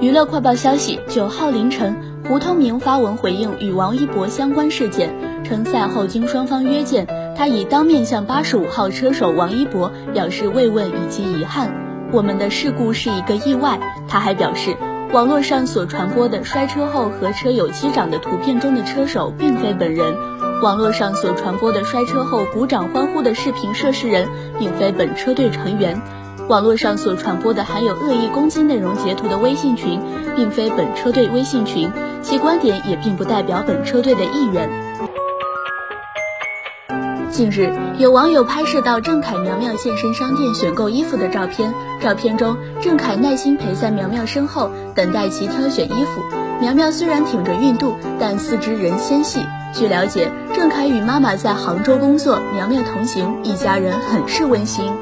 娱乐快报消息：九号凌晨，胡通明发文回应与王一博相关事件，称赛后经双方约见，他已当面向八十五号车手王一博表示慰问以及遗憾。我们的事故是一个意外。他还表示，网络上所传播的摔车后和车友击掌的图片中的车手并非本人，网络上所传播的摔车后鼓掌欢呼的视频涉事人并非本车队成员。网络上所传播的含有恶意攻击内容截图的微信群，并非本车队微信群，其观点也并不代表本车队的意愿。近日，有网友拍摄到郑恺苗苗现身商店选购衣服的照片，照片中郑恺耐心陪在苗苗身后，等待其挑选衣服。苗苗虽然挺着孕肚，但四肢仍纤细。据了解，郑恺与妈妈在杭州工作，苗苗同行，一家人很是温馨。